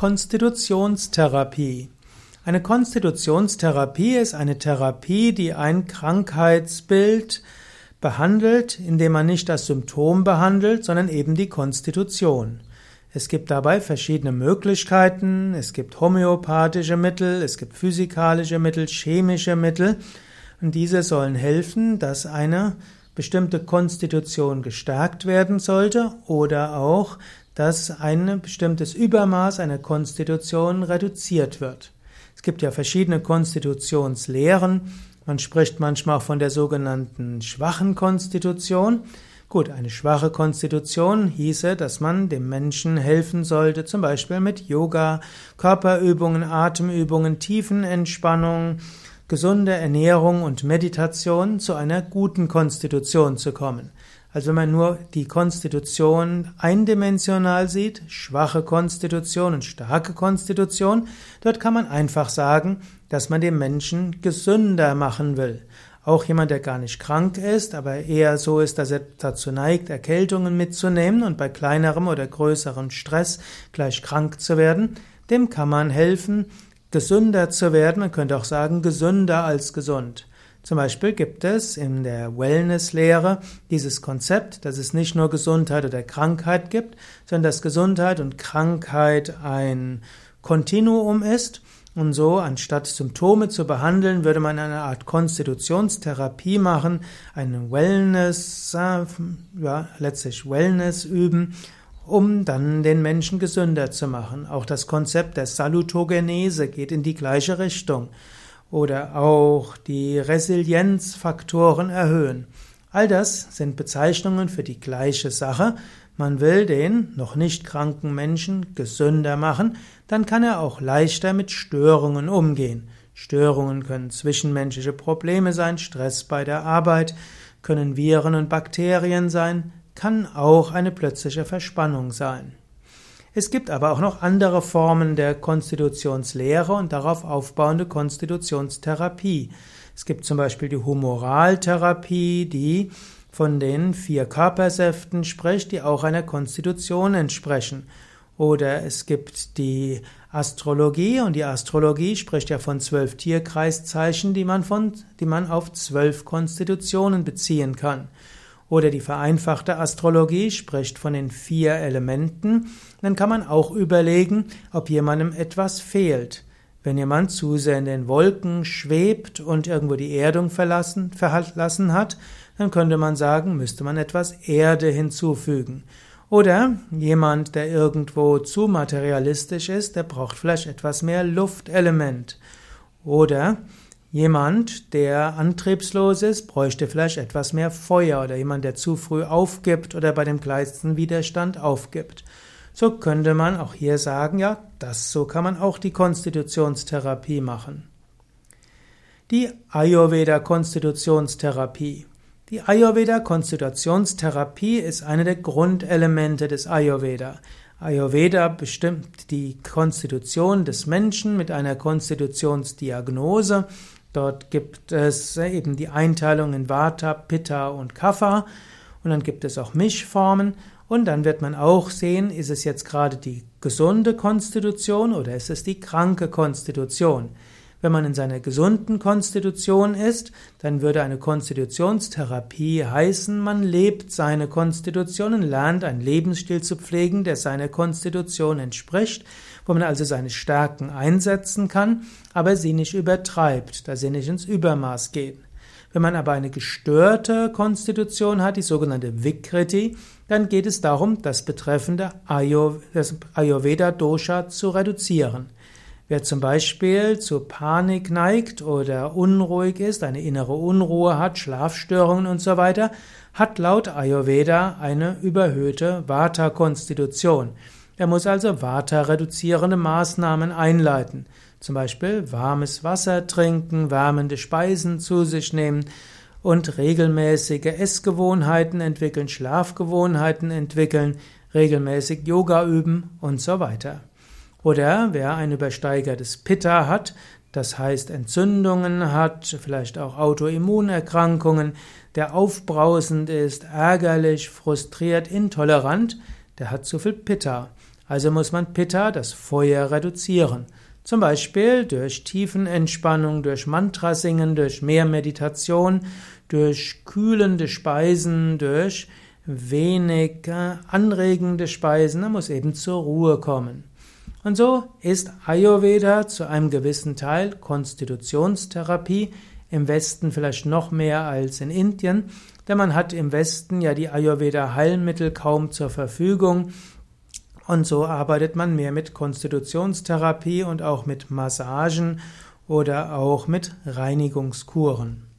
Konstitutionstherapie. Eine Konstitutionstherapie ist eine Therapie, die ein Krankheitsbild behandelt, indem man nicht das Symptom behandelt, sondern eben die Konstitution. Es gibt dabei verschiedene Möglichkeiten. Es gibt homöopathische Mittel, es gibt physikalische Mittel, chemische Mittel. Und diese sollen helfen, dass eine bestimmte Konstitution gestärkt werden sollte oder auch, dass ein bestimmtes Übermaß einer Konstitution reduziert wird. Es gibt ja verschiedene Konstitutionslehren. Man spricht manchmal auch von der sogenannten schwachen Konstitution. Gut, eine schwache Konstitution hieße, dass man dem Menschen helfen sollte, zum Beispiel mit Yoga, Körperübungen, Atemübungen, Tiefenentspannung, gesunde Ernährung und Meditation zu einer guten Konstitution zu kommen. Also wenn man nur die Konstitution eindimensional sieht, schwache Konstitution und starke Konstitution, dort kann man einfach sagen, dass man den Menschen gesünder machen will. Auch jemand, der gar nicht krank ist, aber eher so ist, dass er dazu neigt, Erkältungen mitzunehmen und bei kleinerem oder größerem Stress gleich krank zu werden, dem kann man helfen, gesünder zu werden, man könnte auch sagen, gesünder als gesund. Zum Beispiel gibt es in der Wellness-Lehre dieses Konzept, dass es nicht nur Gesundheit oder Krankheit gibt, sondern dass Gesundheit und Krankheit ein Kontinuum ist. Und so, anstatt Symptome zu behandeln, würde man eine Art Konstitutionstherapie machen, einen Wellness, äh, ja, letztlich Wellness üben, um dann den Menschen gesünder zu machen. Auch das Konzept der Salutogenese geht in die gleiche Richtung. Oder auch die Resilienzfaktoren erhöhen. All das sind Bezeichnungen für die gleiche Sache. Man will den noch nicht kranken Menschen gesünder machen, dann kann er auch leichter mit Störungen umgehen. Störungen können zwischenmenschliche Probleme sein, Stress bei der Arbeit, können Viren und Bakterien sein, kann auch eine plötzliche Verspannung sein. Es gibt aber auch noch andere Formen der Konstitutionslehre und darauf aufbauende Konstitutionstherapie. Es gibt zum Beispiel die Humoraltherapie, die von den vier Körpersäften spricht, die auch einer Konstitution entsprechen. Oder es gibt die Astrologie und die Astrologie spricht ja von zwölf Tierkreiszeichen, die man, von, die man auf zwölf Konstitutionen beziehen kann. Oder die vereinfachte Astrologie spricht von den vier Elementen. Dann kann man auch überlegen, ob jemandem etwas fehlt. Wenn jemand zu sehr in den Wolken schwebt und irgendwo die Erdung verlassen, verlassen hat, dann könnte man sagen, müsste man etwas Erde hinzufügen. Oder jemand, der irgendwo zu materialistisch ist, der braucht vielleicht etwas mehr Luftelement. Oder Jemand, der antriebslos ist, bräuchte vielleicht etwas mehr Feuer oder jemand, der zu früh aufgibt oder bei dem kleinsten Widerstand aufgibt. So könnte man auch hier sagen, ja, das so kann man auch die Konstitutionstherapie machen. Die Ayurveda Konstitutionstherapie. Die Ayurveda Konstitutionstherapie ist eine der Grundelemente des Ayurveda. Ayurveda bestimmt die Konstitution des Menschen mit einer Konstitutionsdiagnose Dort gibt es eben die Einteilung in Vata, Pitta und Kapha und dann gibt es auch Mischformen und dann wird man auch sehen, ist es jetzt gerade die gesunde Konstitution oder ist es die kranke Konstitution. Wenn man in seiner gesunden Konstitution ist, dann würde eine Konstitutionstherapie heißen, man lebt seine Konstitution und lernt einen Lebensstil zu pflegen, der seiner Konstitution entspricht, wo man also seine Stärken einsetzen kann, aber sie nicht übertreibt, da sie nicht ins Übermaß gehen. Wenn man aber eine gestörte Konstitution hat, die sogenannte Vikriti, dann geht es darum, das betreffende Ayurveda-Dosha zu reduzieren. Wer zum Beispiel zu Panik neigt oder unruhig ist, eine innere Unruhe hat, Schlafstörungen und so weiter, hat laut Ayurveda eine überhöhte Vata-Konstitution. Er muss also Vata-reduzierende Maßnahmen einleiten. Zum Beispiel warmes Wasser trinken, wärmende Speisen zu sich nehmen und regelmäßige Essgewohnheiten entwickeln, Schlafgewohnheiten entwickeln, regelmäßig Yoga üben und so weiter. Oder wer ein übersteigertes Pitta hat, das heißt Entzündungen hat, vielleicht auch Autoimmunerkrankungen, der aufbrausend ist, ärgerlich, frustriert, intolerant, der hat zu viel Pitta. Also muss man Pitta, das Feuer, reduzieren. Zum Beispiel durch Tiefenentspannung, durch Mantrasingen, durch mehr Meditation, durch kühlende Speisen, durch wenig anregende Speisen. Man muss eben zur Ruhe kommen. Und so ist Ayurveda zu einem gewissen Teil Konstitutionstherapie, im Westen vielleicht noch mehr als in Indien, denn man hat im Westen ja die Ayurveda-Heilmittel kaum zur Verfügung. Und so arbeitet man mehr mit Konstitutionstherapie und auch mit Massagen oder auch mit Reinigungskuren.